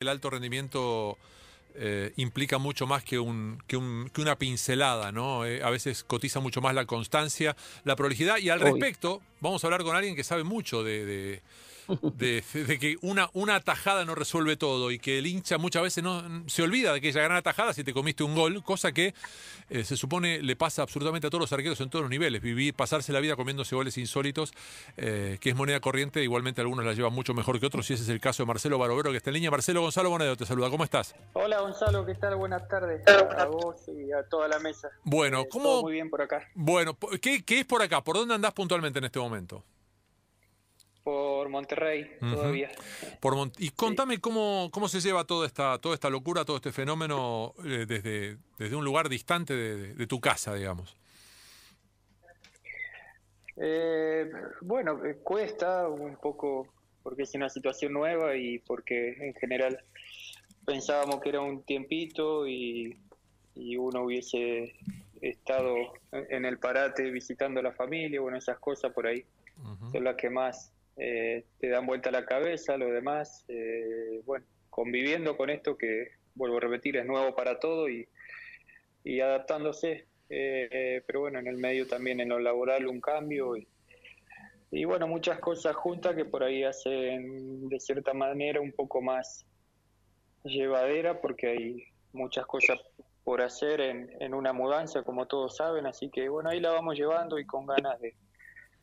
el alto rendimiento eh, implica mucho más que, un, que, un- que una pincelada, ¿no? Eh, a veces cotiza mucho más la constancia, la prolijidad. Y al respecto, vamos a hablar con alguien que sabe mucho de, de- de- de que una, una tajada no resuelve todo y que el hincha muchas veces no se olvida de aquella gran atajada si te comiste un gol, cosa que eh, se supone le pasa absolutamente a todos los arqueros en todos los niveles. Vivir, pasarse la vida comiéndose goles insólitos, eh, que es moneda corriente, igualmente algunos la llevan mucho mejor que otros, y ese es el caso de Marcelo Barovero, que está en línea. Marcelo Gonzalo Bonedo te saluda, ¿cómo estás? Hola Gonzalo, ¿qué tal? Buenas tardes a vos y a toda la mesa. Bueno, Eh, ¿cómo- todo muy bien por acá, Bueno, ¿qué, qué es por acá? ¿Por dónde andás puntualmente en este momento? Por Monterrey todavía. Por Mon- y contame cómo, cómo se lleva toda esta, toda esta locura, todo este fenómeno eh, desde, desde un lugar distante de, tu casa, digamos. Eh, bueno, eh, cuesta un poco porque es una situación nueva y porque en general pensábamos que era un tiempito y, y uno hubiese estado en el parate visitando a la familia, bueno, esas cosas por ahí son las que más eh, te dan vuelta la cabeza, lo demás, eh, bueno, conviviendo con esto que, vuelvo a repetir, es nuevo para todo y, y adaptándose, eh, eh, pero bueno, en el medio también en lo laboral un cambio y, y bueno, muchas cosas juntas que por ahí hacen de cierta manera un poco más llevadera porque hay muchas cosas por hacer en, en una mudanza, como todos saben, así que bueno, ahí la vamos llevando y con ganas de,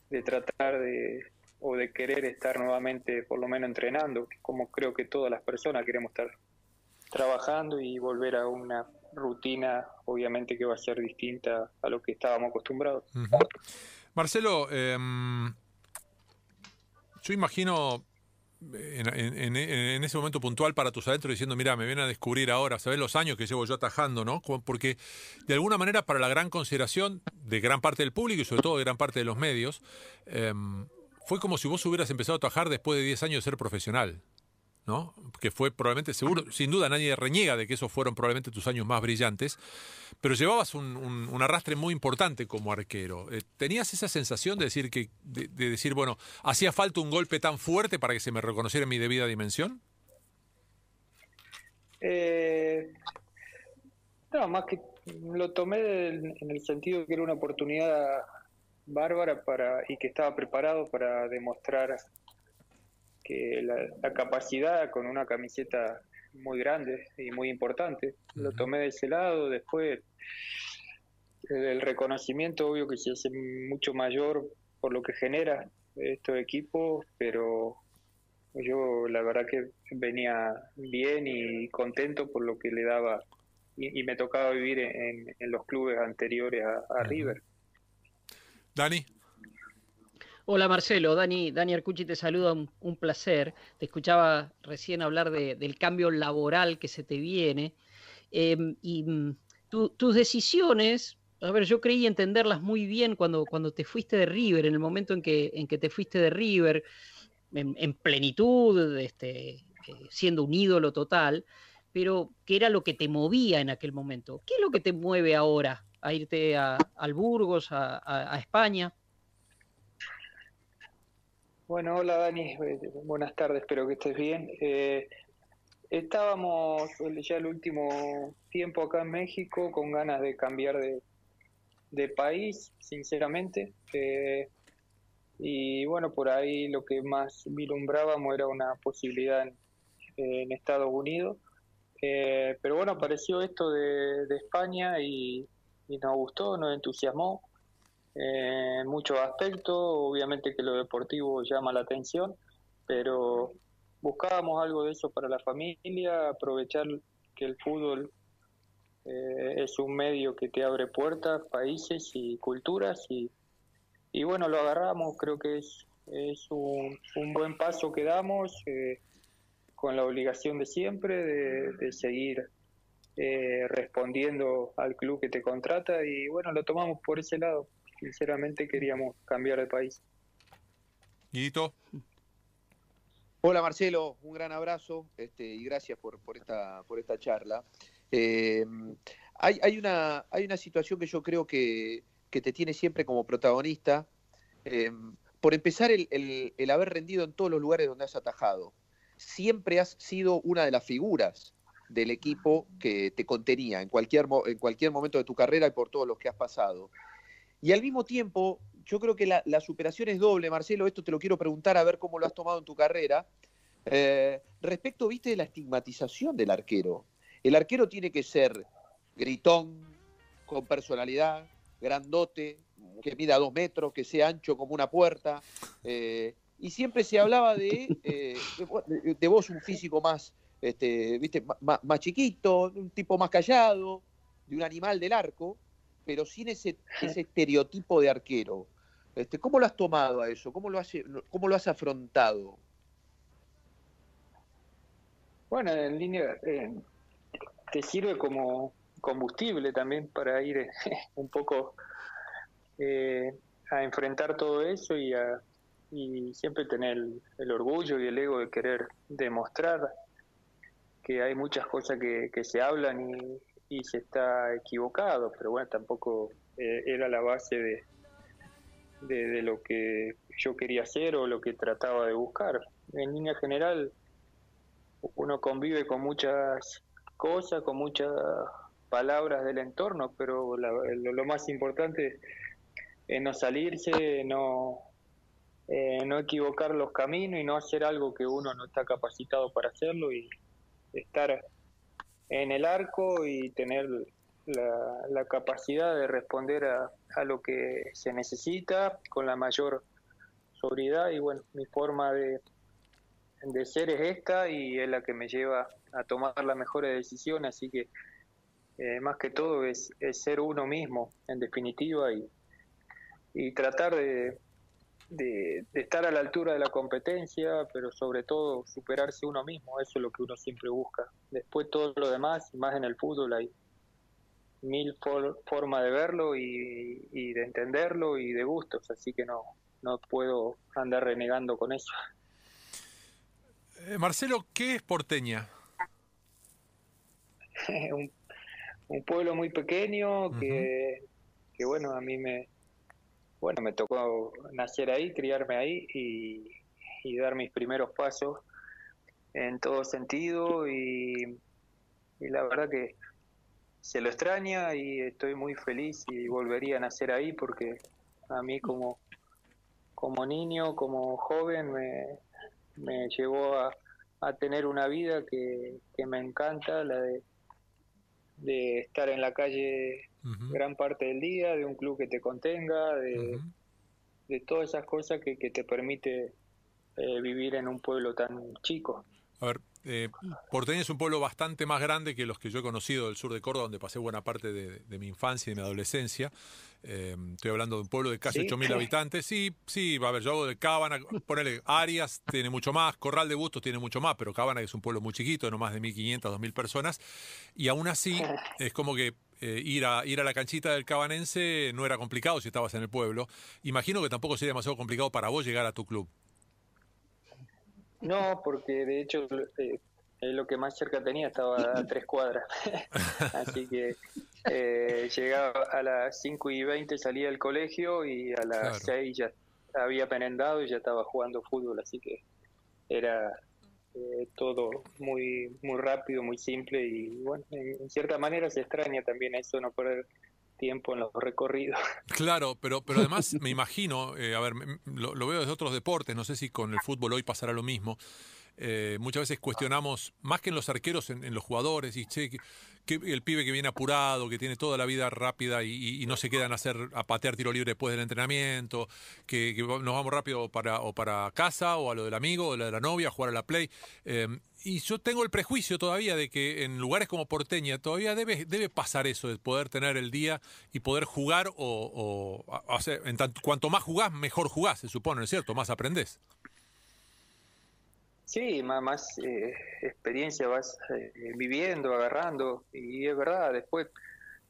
de tratar de o de querer estar nuevamente por lo menos entrenando, como creo que todas las personas queremos estar trabajando y volver a una rutina obviamente que va a ser distinta a lo que estábamos acostumbrados. Marcelo, em, yo imagino en, ese momento puntual para tus adentros diciendo, mira, me vienen a descubrir ahora, ¿sabes los años que llevo yo atajando, no? Porque de alguna manera para la gran consideración de gran parte del público y sobre todo de gran parte de los medios, em, fue como si vos hubieras empezado a atajar después de 10 años de ser profesional. ¿No? Que fue probablemente, seguro, sin duda nadie reniega de que esos fueron probablemente tus años más brillantes, pero llevabas un, un- un arrastre muy importante como arquero. Eh, ¿Tenías esa sensación de decir que, de, de decir, bueno, hacía falta un golpe tan fuerte para que se me reconociera en mi debida dimensión? Eh, no, más que lo tomé del- en el sentido de que era una oportunidad bárbara para y que estaba preparado para demostrar que la, la capacidad con una camiseta muy grande y muy importante. Lo Ujú. tomé de ese lado, después el reconocimiento obvio que se hace mucho mayor por lo que genera estos equipos, pero yo la verdad que venía bien y contento por lo que le daba y, y me tocaba vivir en, en los clubes anteriores a, a. River. Dani. Hola Marcelo, Dani, Dani Arcucci te saluda, un, placer. Te escuchaba recién hablar de- del cambio laboral que se te viene em, y mm, tu- tus decisiones, a ver, yo creí entenderlas muy bien cuando, cuando te fuiste de River, en el momento en que, en que te fuiste de River, en, en plenitud, este, eh, siendo un ídolo total, pero ¿qué era lo que te movía en aquel momento? ¿Qué es lo que te mueve ahora a irte a, al Burgos, a España? Bueno, hola Dani, eh, buenas tardes, espero que estés bien. Eh, estábamos ya el último tiempo acá en México con ganas de cambiar de, país, sinceramente. Eh, y bueno, por ahí lo que más vislumbrábamos era una posibilidad en, en Estados Unidos. Eh, pero bueno, apareció esto de, España y, nos gustó, nos entusiasmó eh, en muchos aspectos. Obviamente que lo deportivo llama la atención, pero buscábamos algo de eso para la familia, aprovechar que el fútbol eh, es un medio que te abre puertas, países y culturas y, y bueno, lo agarramos, creo que es, es un, un buen paso que damos eh, con la obligación de siempre de, de seguir eh, respondiendo al club que te contrata y bueno, lo tomamos por ese lado. Sinceramente queríamos cambiar de país. Guidito. Hola Marcelo, un gran abrazo este, y gracias por, por, esta, por esta charla. Eh, hay, hay, una, hay una situación que yo creo que, que te tiene siempre como protagonista. Eh, por empezar, el, el, el haber rendido en todos los lugares donde has atajado. siempre has sido una de las figuras del equipo que te contenía en cualquier, en cualquier momento de tu carrera y por todos los que has pasado. Y al mismo tiempo, yo creo que la, superación es doble, Marcelo, esto te lo quiero preguntar a ver cómo lo has tomado en tu carrera. Eh, respecto, viste, de la estigmatización del arquero. El arquero tiene que ser gritón, con personalidad, grandote, que mida dos metros, que sea ancho como una puerta. Eh, y siempre se hablaba de, eh, de, vos un físico más, este, ¿viste? Más, chiquito, un tipo más callado, de un animal del arco, pero sin ese, ese estereotipo de arquero. Este, ¿Cómo lo has tomado a eso? ¿Cómo lo has, cómo lo has afrontado? Bueno, en línea, eh, te sirve como combustible también para ir un poco eh, a enfrentar todo eso y a y siempre tener el, orgullo y el ego de querer demostrar que hay muchas cosas que, se hablan y, se está equivocado, pero bueno, tampoco eh, era la base de, de, lo que yo quería hacer o lo que trataba de buscar. En línea general, uno convive con muchas cosas, con muchas palabras del entorno, pero lo, más importante es no salirse, no, eh, no equivocar los caminos y no hacer algo que uno no está capacitado para hacerlo y estar en el arco y tener la, capacidad de responder a, a, lo que se necesita con la mayor sobriedad. Y bueno, mi forma de, de ser es esta y es la que me lleva a tomar las mejores decisiones, así que eh, más que todo es, es, ser uno mismo en definitiva y, y tratar de, de, estar a la altura de la competencia, pero sobre todo superarse uno mismo, eso es lo que uno siempre busca. Después todo lo demás, más en el fútbol, hay mil formas de verlo y, de entenderlo y de gustos, así que no, no puedo andar renegando con eso. Eh, Marcelo, ¿qué es Porteña? un, pueblo muy pequeño que, que, bueno, a mí me, bueno, me tocó nacer ahí, criarme ahí y, dar mis primeros pasos en todo sentido y, la verdad que se lo extraña y estoy muy feliz y volvería a nacer ahí porque a mí como, como niño, como joven me, me llevó a, tener una vida que, que me encanta, la de, de estar en la calle gran parte del día, de un club que te contenga, de, de todas esas cosas que, que te permite eh, vivir en un pueblo tan chico. A ver, eh, Porteña es un pueblo bastante más grande que los que yo he conocido del sur de Córdoba, donde pasé buena parte de, mi infancia y de mi adolescencia. Eh, estoy hablando de un pueblo de casi 8.000 habitantes. Sí, sí, va a ver, yo hago de Cábana, ponele Arias tiene mucho más, Corral de Bustos tiene mucho más, pero Cábana es un pueblo muy chiquito, no más de 1.500, 2.000 personas. Y aún así, es como que eh, ir, a, ir a la canchita del Cabanense no era complicado si estabas en el pueblo. Imagino que tampoco sería demasiado complicado para vos llegar a tu club. No, porque de hecho eh, lo que más cerca tenía estaba a tres cuadras. Así que eh, llegaba a las 5 y 20, salía del colegio y a las 6 ya había penendado y ya estaba jugando fútbol. Así que era eh, todo muy, muy rápido, muy simple y bueno, en, cierta manera se extraña también eso, no perder tiempo en los recorridos. Claro, pero, pero además me imagino, eh, a ver, lo, lo, veo desde otros deportes, no sé si con el fútbol hoy pasará lo mismo. Eh, muchas veces cuestionamos, más que en los arqueros, en, los jugadores, y che, que, el pibe que viene apurado, que tiene toda la vida rápida y, no se quedan a hacer a patear tiro libre después del entrenamiento, que, nos vamos rápido para, o para casa o a lo del amigo o a lo de la novia, a jugar a la play. Eh, y yo tengo el prejuicio todavía de que en lugares como Porteña todavía debe, debe pasar eso, de poder tener el día y poder jugar o, en tanto, cuanto más jugás, mejor jugás, se supone, ¿no es cierto? Más aprendés. Sí, más, más eh, experiencia vas eh, viviendo, agarrando, y es verdad, después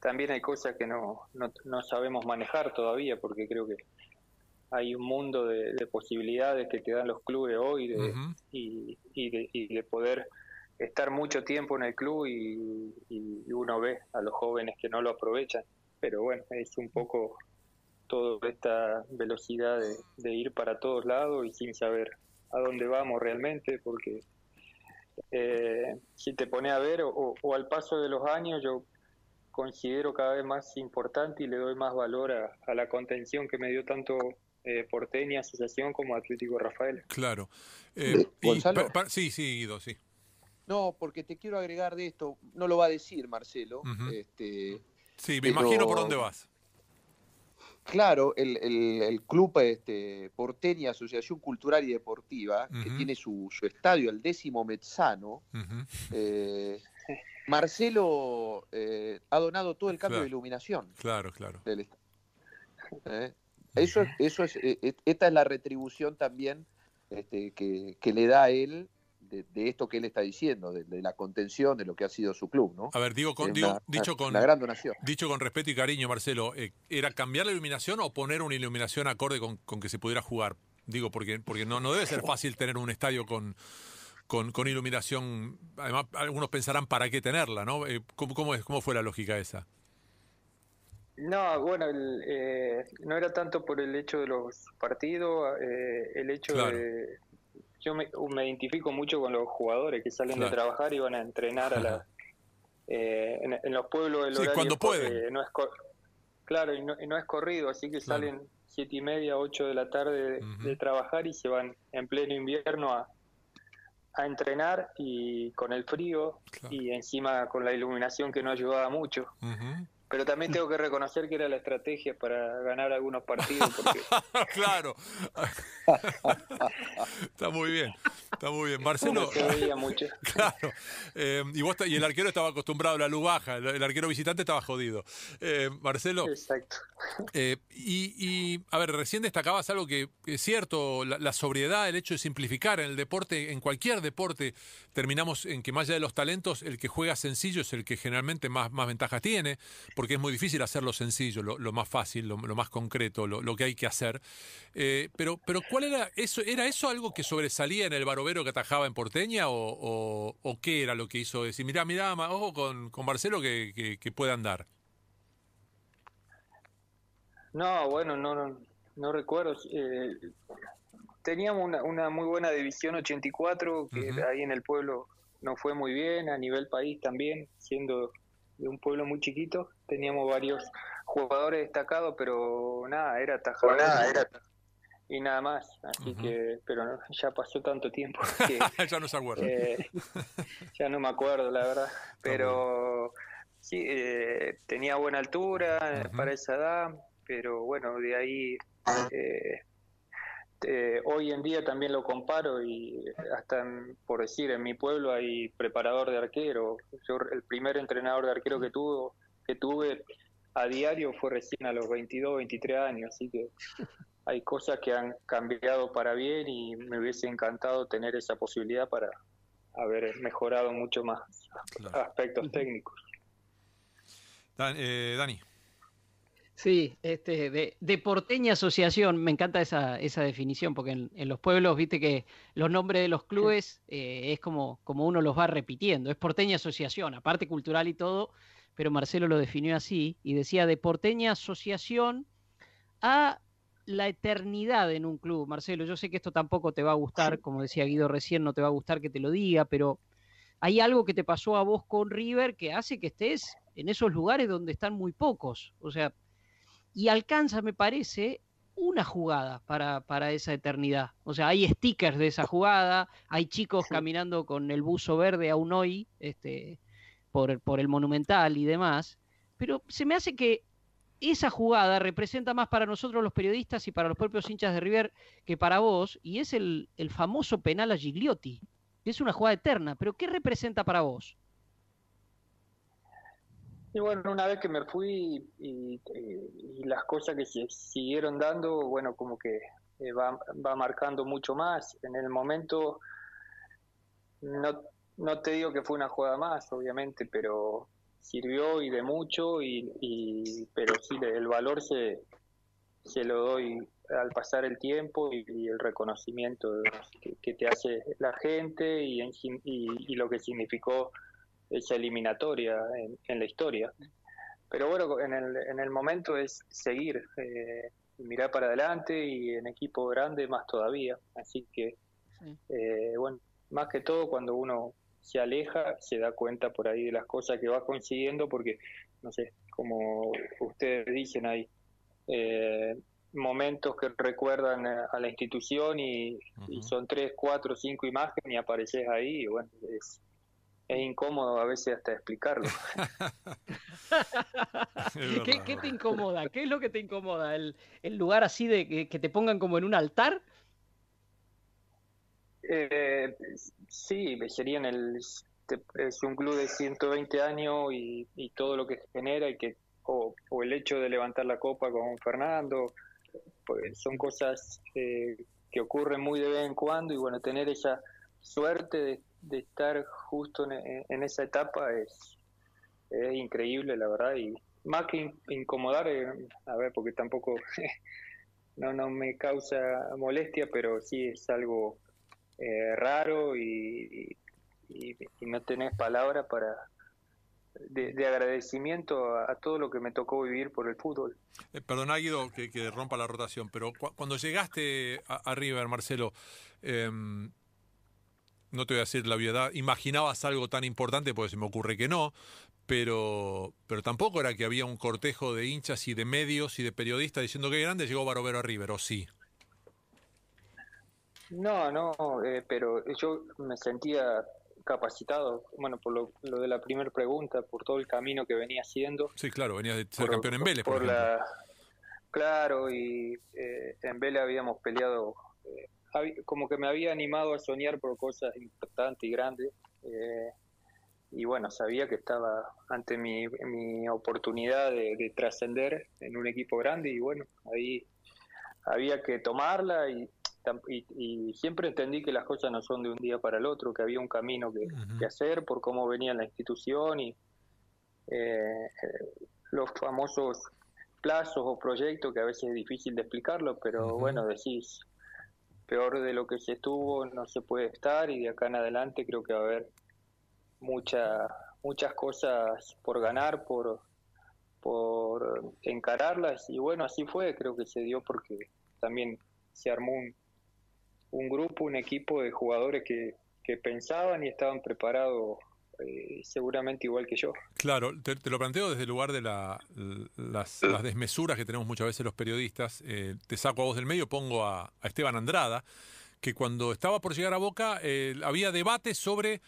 también hay cosas que no, no, sabemos manejar todavía, porque creo que hay un mundo de, posibilidades que te dan los clubes hoy de, y, y, de, poder estar mucho tiempo en el club y, uno ve a los jóvenes que no lo aprovechan, pero bueno, es un poco toda esta velocidad de ir para todos lados y sin saber a dónde vamos realmente, porque eh, si te pone a ver, o, al paso de los años, yo considero cada vez más importante y le doy más valor a, la contención que me dio tanto eh, Porteña, Asociación como Atlético Rafael. Claro. Eh, sí, sí, Guido, sí. No, porque te quiero agregar de esto, no lo va a decir Marcelo. este, sí, me imagino por dónde vas. Claro, el, el, club este, Porteña, Asociación Cultural y Deportiva, que tiene su, su, estadio, el décimo Mezzano, eh, Marcelo eh, ha donado todo el cambio de iluminación. Claro, claro. ¿Eh? Eso, eso es, esta es la retribución también este, que, que, le da a él de, esto que él está diciendo, de, la contención de lo que ha sido su club, ¿no? A ver, digo, con, dicho con gran donación. Dicho con respeto y cariño, Marcelo, eh, ¿era cambiar la iluminación o poner una iluminación acorde con, que se pudiera jugar? Digo, porque, porque no, no debe ser fácil tener un estadio con, con, iluminación. Además, algunos pensarán para qué tenerla, ¿no? Eh, ¿cómo, es, ¿Cómo fue la lógica esa? No, bueno, eh, no era tanto por el hecho de los partidos, el hecho de, yo me, identifico mucho con los jugadores que salen de trabajar y van a entrenar a la, eh, en, los pueblos del sí, cuando pueden. no es claro, y no, es corrido, así que salen siete y media, ocho de la tarde de, trabajar y se van en pleno invierno a, a entrenar y con el frío y encima con la iluminación que no ayudaba mucho. Pero también tengo que reconocer que era la estrategia para ganar algunos partidos. claro. está muy bien. Está muy bien. Marcelo. se veía mucho. Claro. Eh, y, vos, y el arquero estaba acostumbrado a la luz baja. El, arquero visitante estaba jodido. Eh, Marcelo. Exacto. Eh, y, a ver, recién destacabas algo que es cierto: la, sobriedad, el hecho de simplificar en el deporte, en cualquier deporte, terminamos en que más allá de los talentos, el que juega sencillo es el que generalmente más, más ventajas tiene porque es muy difícil hacerlo sencillo, lo, más fácil, lo, más concreto, lo, que hay que hacer. Eh, pero, pero ¿cuál era eso? ¿Era eso algo que sobresalía en el barovero que atajaba en Porteña o, qué era lo que hizo decir, mirá, mirá, ojo con, con Marcelo que, puede andar? No, bueno, no, no, recuerdo. Eh, teníamos una, muy buena división 84, que ahí en el pueblo no fue muy bien, a nivel país también, siendo de un pueblo muy chiquito, teníamos varios jugadores destacados, pero nada, era tajador. Nada, era y nada más, así que, pero ya pasó tanto tiempo que ya no se acuerda. Eh, ya no me acuerdo, la verdad, pero sí, eh, tenía buena altura para esa edad, pero bueno, de ahí eh, este, hoy en día también lo comparo y hasta por decir en mi pueblo hay preparador de arquero. Yo el primer entrenador de arquero que tuvo que tuve a diario fue recién a los 22 23 años así que hay cosas que han cambiado para bien y me hubiese encantado tener esa posibilidad para haber mejorado mucho más aspectos técnicos. Eh, Dani Sí, este, de, porteña asociación, me encanta esa, esa definición, porque en, los pueblos, viste que los nombres de los clubes eh, es como, como uno los va repitiendo, es porteña asociación, aparte cultural y todo, pero Marcelo lo definió así y decía de porteña asociación a la eternidad en un club. Marcelo, yo sé que esto tampoco te va a gustar, como decía Guido recién, no te va a gustar que te lo diga, pero hay algo que te pasó a vos con River que hace que estés en esos lugares donde están muy pocos. O sea, y alcanza, me parece, una jugada para, para, esa eternidad. O sea, hay stickers de esa jugada, hay chicos caminando con el buzo verde aún hoy, este, por, por el monumental y demás, pero se me hace que esa jugada representa más para nosotros los periodistas y para los propios hinchas de River que para vos, y es el, el famoso penal a Gigliotti. Es una jugada eterna, pero ¿qué representa para vos? Y bueno, una vez que me fui y, las cosas que se siguieron dando, bueno, como que eh, va, va, marcando mucho más. En el momento, no, no te digo que fue una jugada más, obviamente, pero sirvió y de mucho, y, pero sí, el valor se, se lo doy al pasar el tiempo y, el reconocimiento que, te hace la gente y, y lo que significó esa eliminatoria en, la historia. Pero bueno, en el, en el momento es seguir, eh, mirar para adelante y en equipo grande más todavía. Así que, eh, bueno, más que todo cuando uno se aleja, se da cuenta por ahí de las cosas que va consiguiendo, porque, no sé, como ustedes dicen, hay eh, momentos que recuerdan a la institución y, son tres, cuatro, cinco imágenes y apareces ahí y bueno, es, es incómodo a veces hasta explicarlo. ¿Qué, te incomoda? ¿Qué es lo que te incomoda? ¿El, lugar así de que, te pongan como en un altar? Eh, sí, sería en el... Es un club de 120 años y, todo lo que genera y que o, el hecho de levantar la copa con Fernando, pues son cosas eh, que ocurren muy de vez en cuando y bueno, tener esa suerte de, de estar justo en, esa etapa es, increíble, la verdad, y más que incomodar, eh, a ver, porque tampoco no, no me causa molestia, pero sí es algo eh, raro y, y, no tenés palabra para, de, agradecimiento a, todo lo que me tocó vivir por el fútbol. Eh, perdona, Guido, que, que, rompa la rotación, pero cuando llegaste a, River, Marcelo, em, no te voy a decir la verdad, imaginabas algo tan importante, porque se me ocurre que no, pero, pero tampoco era que había un cortejo de hinchas y de medios y de periodistas diciendo que grande llegó Barovero a River, ¿o sí? No, no, eh, pero yo me sentía capacitado, bueno, por lo, de la primera pregunta, por todo el camino que venía haciendo. Sí, claro, venía de ser campeón en Vélez, por, La, claro, y eh, en Vélez habíamos peleado eh, como que me había animado a soñar por cosas importantes y grandes. Eh, y bueno, sabía que estaba ante mi, mi oportunidad de, trascender en un equipo grande y bueno, ahí había que tomarla y, y, siempre entendí que las cosas no son de un día para el otro, que había un camino que, hacer por cómo venía la institución y eh, los famosos plazos o proyectos que a veces es difícil de explicarlo, pero bueno, decís, peor de lo que se estuvo no se puede estar y de acá en adelante creo que va a haber mucha, muchas cosas por ganar, por, por encararlas y bueno, así fue, creo que se dio porque también se armó un, un grupo, un equipo de jugadores que, que pensaban y estaban preparados eh, seguramente igual que yo. Claro, te, lo planteo desde el lugar de la, las, desmesuras que tenemos muchas veces los periodistas. Eh, te saco a vos del medio, pongo a, Esteban Andrada, que cuando estaba por llegar a Boca eh, había debate sobre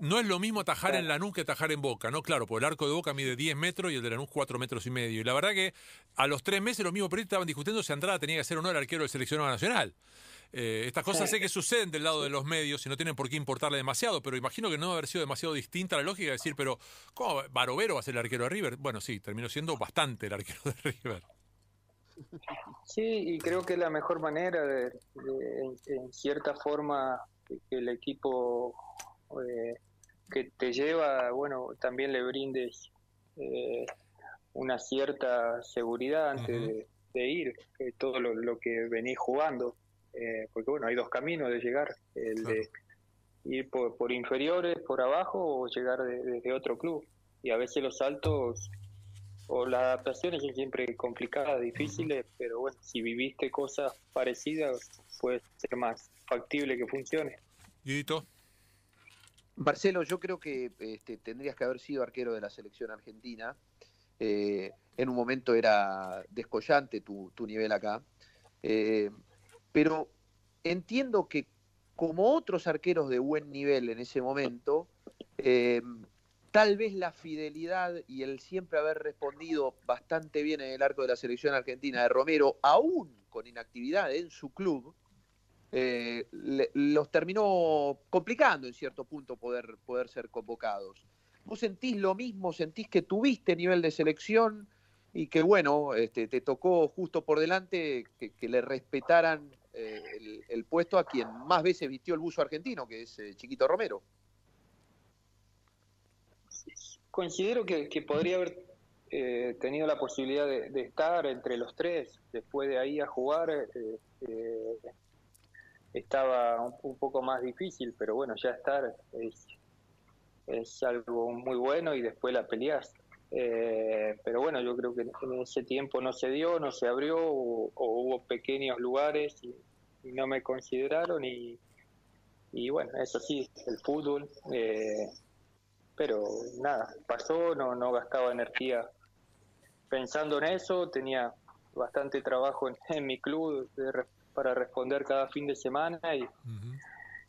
no es lo mismo atajar en Lanús que atajar en Boca, ¿no? Claro, porque el arco de Boca mide 10 metros y el de Lanús 4 metros y medio. Y la verdad que a los tres meses los mismos periodistas estaban discutiendo si Andrada tenía que ser o no el arquero del seleccionado nacional. Eh, estas cosas sé que suceden del lado de los medios y no tienen por qué importarle demasiado, pero imagino que no debe haber sido demasiado distinta la lógica de decir, pero ¿cómo Barovero va a ser el arquero de River? Bueno, sí, terminó siendo bastante el arquero de River. Sí, y creo que es la mejor manera de, en, cierta forma, que, el equipo eh, que te lleva, bueno, también le brindes eh, una cierta seguridad antes de, ir, todo lo, lo que venís jugando. Eh, porque bueno, hay dos caminos de llegar, el de ir por, inferiores, por abajo o llegar desde otro club. Y a veces los saltos o las adaptaciones son siempre complicadas, difíciles, pero bueno, si viviste cosas parecidas, puede ser más factible que funcione. Guidito. Marcelo, yo creo que este, tendrías que haber sido arquero de la selección argentina. Eh, en un momento era descollante tu, tu nivel acá. Eh, pero entiendo que como otros arqueros de buen nivel en ese momento, eh, tal vez la fidelidad y el siempre haber respondido bastante bien en el arco de la selección argentina de Romero, aún con inactividad en su club, eh, los terminó complicando en cierto punto poder, poder ser convocados. ¿Vos sentís lo mismo? ¿Sentís que tuviste nivel de selección y que, bueno, este, te tocó justo por delante que le respetaran eh, el, puesto a quien más veces vistió el buzo argentino, que es eh, Chiquito Romero. Considero que, podría haber eh, tenido la posibilidad de, estar entre los tres, después de ahí a jugar. estaba un, poco más difícil, pero bueno, ya estar es, es algo muy bueno y después la peleas. Pero bueno, yo creo que en ese tiempo no se dio, no se abrió o, hubo pequeños lugares y, y no me consideraron y, y bueno, eso sí, el fútbol, eh, pero nada, pasó, no, no gastaba energía pensando en eso, tenía bastante trabajo en, mi club para responder cada fin de semana y,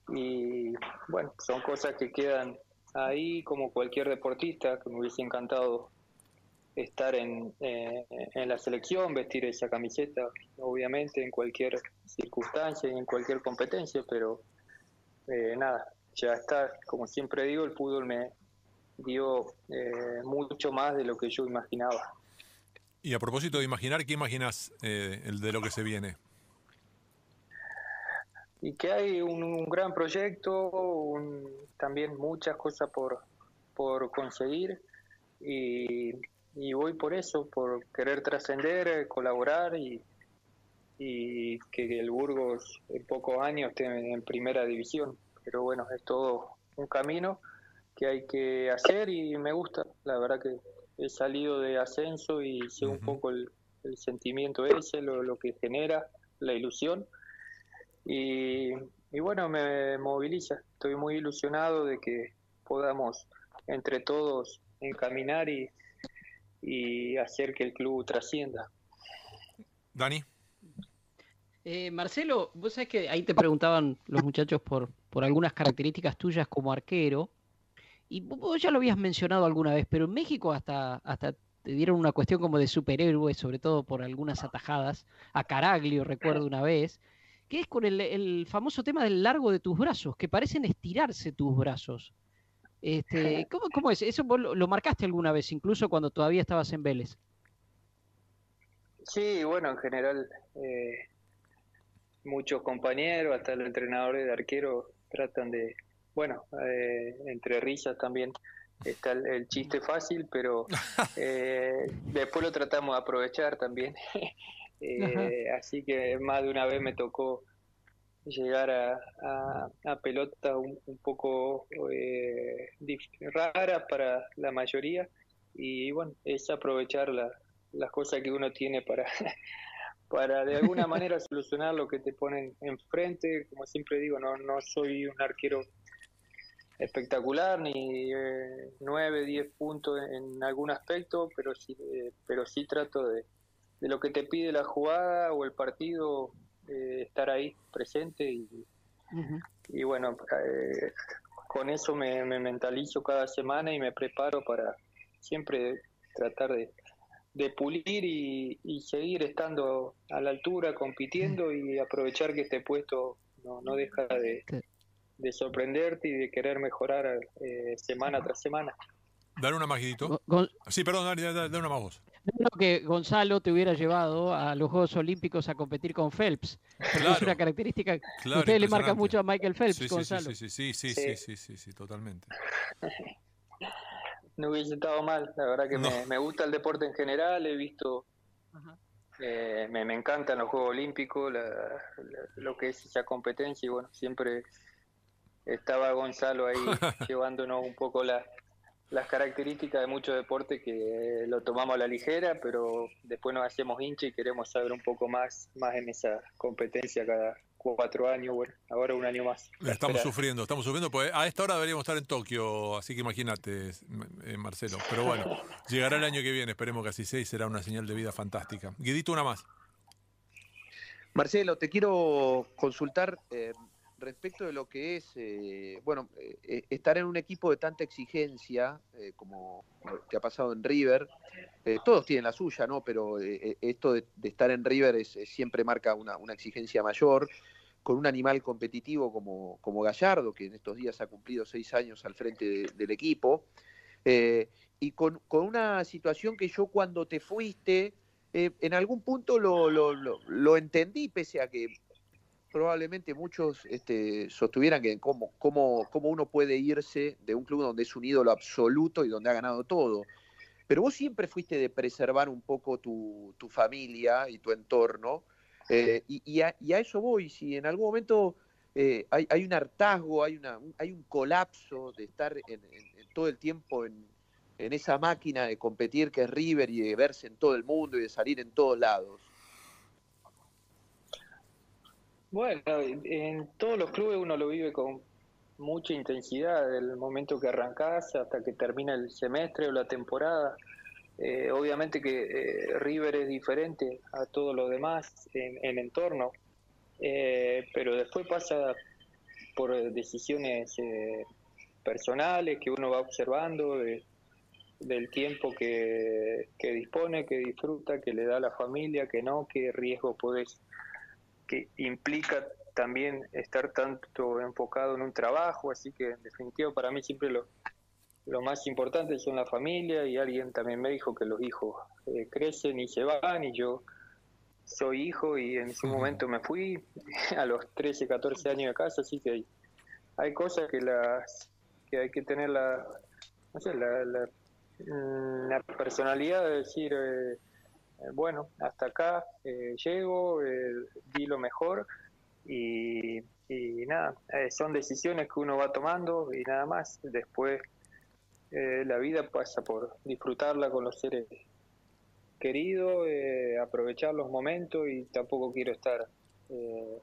y bueno, son cosas que quedan ahí como cualquier deportista que me hubiese encantado estar en, eh, en la selección, vestir esa camiseta, obviamente en cualquier circunstancia y en cualquier competencia, pero eh, nada, ya está, como siempre digo, el fútbol me dio eh, mucho más de lo que yo imaginaba. Y a propósito de imaginar, ¿qué imaginas el de lo que se viene? Y que hay un, gran proyecto, también muchas cosas por, por conseguir y y voy por eso, por querer trascender, eh, colaborar y, y que el Burgos en pocos años esté en primera división. Pero bueno, es todo un camino que hay que hacer y me gusta. La verdad que he salido de ascenso y sé un poco el, sentimiento ese, lo, lo, que genera, la ilusión. Y, y bueno, me moviliza. Estoy muy ilusionado de que podamos entre todos encaminar y, y hacer que el club trascienda. Dani. Eh, Marcelo, vos sabés que ahí te preguntaban los muchachos por, por algunas características tuyas como arquero, y vos ya lo habías mencionado alguna vez, pero en México hasta, hasta te dieron una cuestión como de superhéroe, sobre todo por algunas atajadas, a Caraglio recuerdo una vez, que es con el, el famoso tema del largo de tus brazos, que parecen estirarse tus brazos. Este, ¿cómo, es? ¿Eso lo, marcaste alguna vez, incluso cuando todavía estabas en Vélez? Sí, bueno, en general eh, muchos compañeros, hasta los entrenadores de arquero tratan de, bueno, eh, entre risas también está el, chiste fácil, pero eh, después lo tratamos de aprovechar también. así que más de una vez me tocó llegar a, a, pelota un, poco eh, rara para la mayoría y bueno, es aprovechar las cosas que uno tiene para, para de alguna manera solucionar lo que te ponen enfrente. Como siempre digo, no, no soy un arquero espectacular ni eh, 9, 10 puntos en, algún aspecto, pero sí, eh, pero sí trato de, de lo que te pide la jugada o el partido eh, estar ahí presente y, y bueno, eh, con eso me, mentalizo cada semana y me preparo para siempre tratar de, de pulir y, y, seguir estando a la altura, compitiendo y aprovechar que este puesto no, no deja de, de sorprenderte y de querer mejorar eh, semana tras semana. Dar una más, Sí, perdón, dale, una más voz. No que Gonzalo te hubiera llevado a los Juegos Olímpicos a competir con Phelps. es una característica que usted le marca mucho a Michael Phelps, sí, Gonzalo. Sí, sí, sí, sí, sí, sí, sí, totalmente. no hubiese estado mal, la verdad que me, gusta el deporte en general, he visto, eh, me, me, encantan los Juegos Olímpicos, lo que es esa competencia y bueno, siempre estaba Gonzalo ahí llevándonos un poco la, las características de muchos deportes que lo tomamos a la ligera, pero después nos hacemos hincha y queremos saber un poco más, más en esa competencia cada cuatro años, bueno, ahora un año más. Estamos sufriendo, estamos sufriendo, pues a esta hora deberíamos estar en Tokio, así que imagínate, eh, Marcelo. Pero bueno, llegará el año que viene, esperemos que así sea y será una señal de vida fantástica. Guidito, una más. Marcelo, te quiero consultar. Eh, respecto de lo que es, eh, bueno, eh, eh, estar en un equipo de tanta exigencia, como te ha pasado en River, todos tienen la suya, ¿no? Pero esto de, estar en River es, siempre marca una, exigencia mayor, con un animal competitivo como, como Gallardo, que en estos días ha cumplido seis años al frente del equipo, y con, una situación que yo cuando te fuiste, en algún punto lo, lo entendí, pese a que probablemente muchos este, sostuvieran que cómo, cómo, cómo uno puede irse de un club donde es un ídolo absoluto y donde ha ganado todo. Pero vos siempre fuiste de preservar un poco tu, familia y tu entorno. Eh, y, a, eso voy. Si en algún momento eh, hay, un hartazgo, hay, una, hay un colapso de estar en, todo el tiempo en, en esa máquina de competir que es River y de verse en todo el mundo y de salir en todos lados. Bueno, en todos los clubes uno lo vive con, mucha intensidad del momento que arrancás hasta que termina el semestre o la temporada. Eh, obviamente que eh, River es diferente a todo lo demás en, en entorno, eh, pero después pasa por decisiones personales que uno va observando, del tiempo que, que, dispone, que disfruta, que le da a la familia, que no, qué riesgo podés, que implica también estar tanto enfocado en un trabajo, así que en definitiva para mí siempre lo, lo más importante son la familia y alguien también me dijo que los hijos eh, crecen y se van y yo soy hijo y en su momento me fui a los 13, 14 años de casa, así que hay, cosas que las que hay que tener la, no sé, la, la, mm, personalidad de decir, eh, bueno, hasta acá llego, di lo mejor y, y nada, son decisiones que uno va tomando y nada más. Después eh, la vida pasa por disfrutarla con los seres queridos, eh, aprovechar los momentos y tampoco quiero estar eh,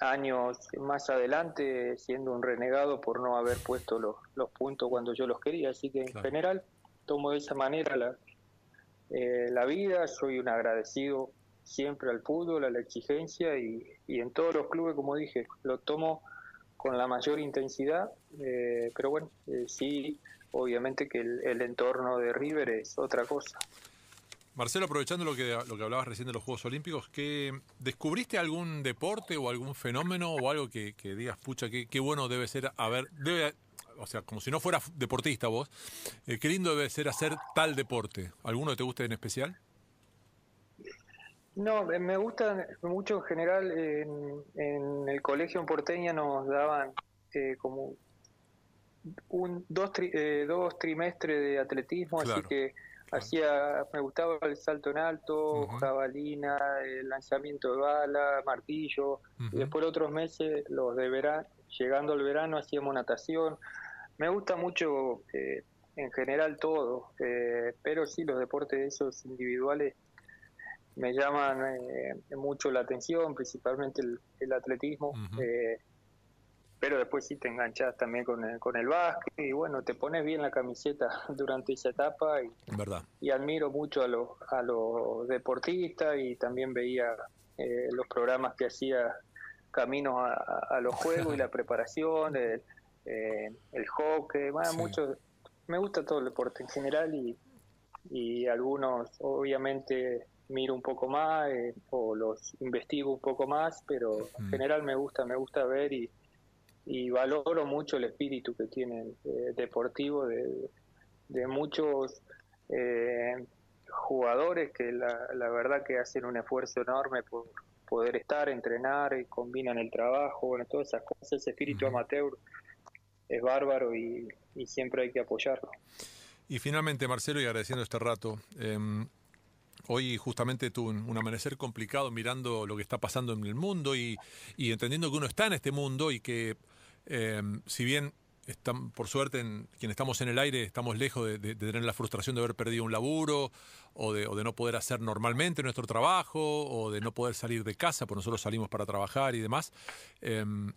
años más adelante siendo un renegado por no haber puesto los, los puntos cuando yo los quería. Así que en general tomo de esa manera la, la vida, soy un agradecido siempre al fútbol, a la exigencia y, y en todos los clubes, como dije, lo tomo con la mayor intensidad, eh, pero bueno, eh, sí, obviamente que el, entorno de River es otra cosa. Marcelo, aprovechando lo que, lo que hablabas recién de los Juegos Olímpicos, ¿que ¿descubriste algún deporte o algún fenómeno o algo que, digas, pucha, qué, qué, bueno debe ser, a ver, debe, o sea, como si no fueras deportista vos, eh, qué lindo debe ser hacer tal deporte? ¿Alguno que te guste en especial? No, me gusta mucho en general. En, el colegio en Porteña nos daban eh, como un dos, eh, dos trimestres de atletismo, así que hacía me gustaba el salto en alto, jabalina, el lanzamiento de bala, martillo. Y después otros meses, los de verano, llegando al verano, hacíamos natación. Me gusta mucho eh, en general todo, pero sí los deportes esos individuales me llaman eh, mucho la atención, principalmente el, atletismo, eh, pero después sí te enganchas también con el, con el básquet y bueno, te pones bien la camiseta durante esa etapa y, ¿verdad? y admiro mucho a los, a los deportistas y también veía eh, los programas que hacía camino a, los juegos y la preparación, el, el hockey, bueno, mucho, me gusta todo el deporte en general y, y algunos obviamente miro un poco más eh, o los investigo un poco más, pero en general me gusta, me gusta ver y, y valoro mucho el espíritu que tiene eh, deportivo de, de muchos eh, jugadores que la, la, verdad que hacen un esfuerzo enorme por poder estar, entrenar, y combinan el trabajo, bueno, todas esas cosas, ese espíritu amateur es bárbaro y, y, siempre hay que apoyarlo. Y finalmente, Marcelo, y agradeciendo este rato, eh, Hoy justamente tuve un, amanecer complicado mirando lo que está pasando en el mundo y, entendiendo que uno está en este mundo y que em, si bien están, por suerte en, quienes estamos en el aire estamos lejos de, tener la frustración de haber perdido un laburo o de, no poder hacer normalmente nuestro trabajo o de no poder salir de casa, porque nosotros salimos para trabajar y demás. Em,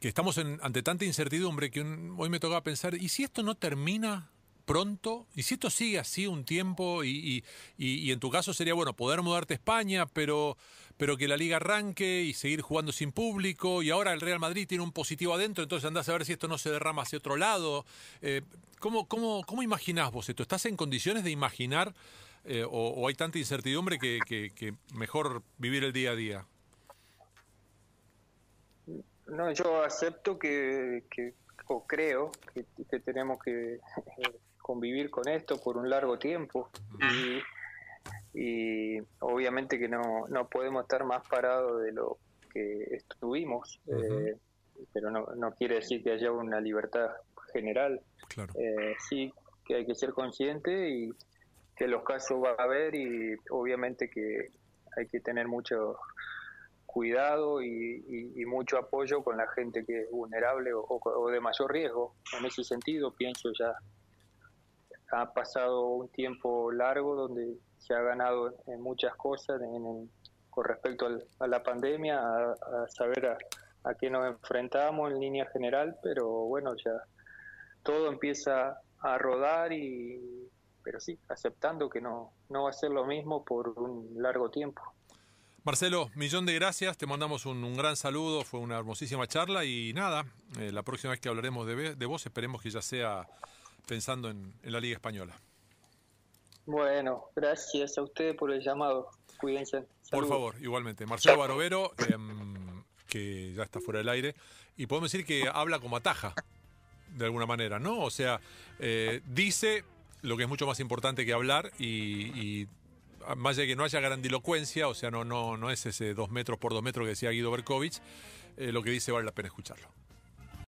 que estamos ante tanta incertidumbre que hoy me toca pensar, ¿y si esto no termina pronto? Y si esto sigue así un tiempo, y, en tu caso sería, bueno, poder mudarte a España, pero, pero que la liga arranque y seguir jugando sin público, y ahora el Real Madrid tiene un positivo adentro, entonces andás a ver si esto no se derrama hacia otro lado. Eh, ¿cómo, cómo, cómo imaginás vos esto? ¿Estás en condiciones de imaginar eh, o, hay tanta incertidumbre que, mejor vivir el día a día? No, yo acepto que, o creo que, que tenemos que eh, convivir con esto por un largo tiempo. Y, obviamente que no, no podemos estar más parados de lo que estuvimos, eh, pero no, no quiere decir que haya una libertad general. Eh, sí que hay que ser consciente y que los casos va a haber y obviamente que hay que tener mucho cuidado y, mucho apoyo con la gente que es vulnerable o, de mayor riesgo. En ese sentido, pienso ya ha pasado un tiempo largo donde se ha ganado en muchas cosas con respecto a la pandemia, a, saber a qué nos enfrentamos en línea general, pero bueno, ya todo empieza a rodar y pero sí, aceptando que no, no va a ser lo mismo por un largo tiempo. Marcelo, millón de gracias, te mandamos un, gran saludo, fue una hermosísima charla y nada, eh, la próxima vez que hablaremos de, de, vos esperemos que ya sea pensando en, la Liga Española. Bueno, gracias a ustedes por el llamado, cuídense. Por favor, igualmente. Marcelo Barovero, em, que ya está fuera del aire, y podemos decir que habla como ataja, de alguna manera, ¿no? O sea, eh, dice lo que es mucho más importante que hablar y más allá de que no haya grandilocuencia, o sea, no, no, no es ese dos metros por dos metros que decía Guido Berkovich, eh, lo que dice vale la pena escucharlo.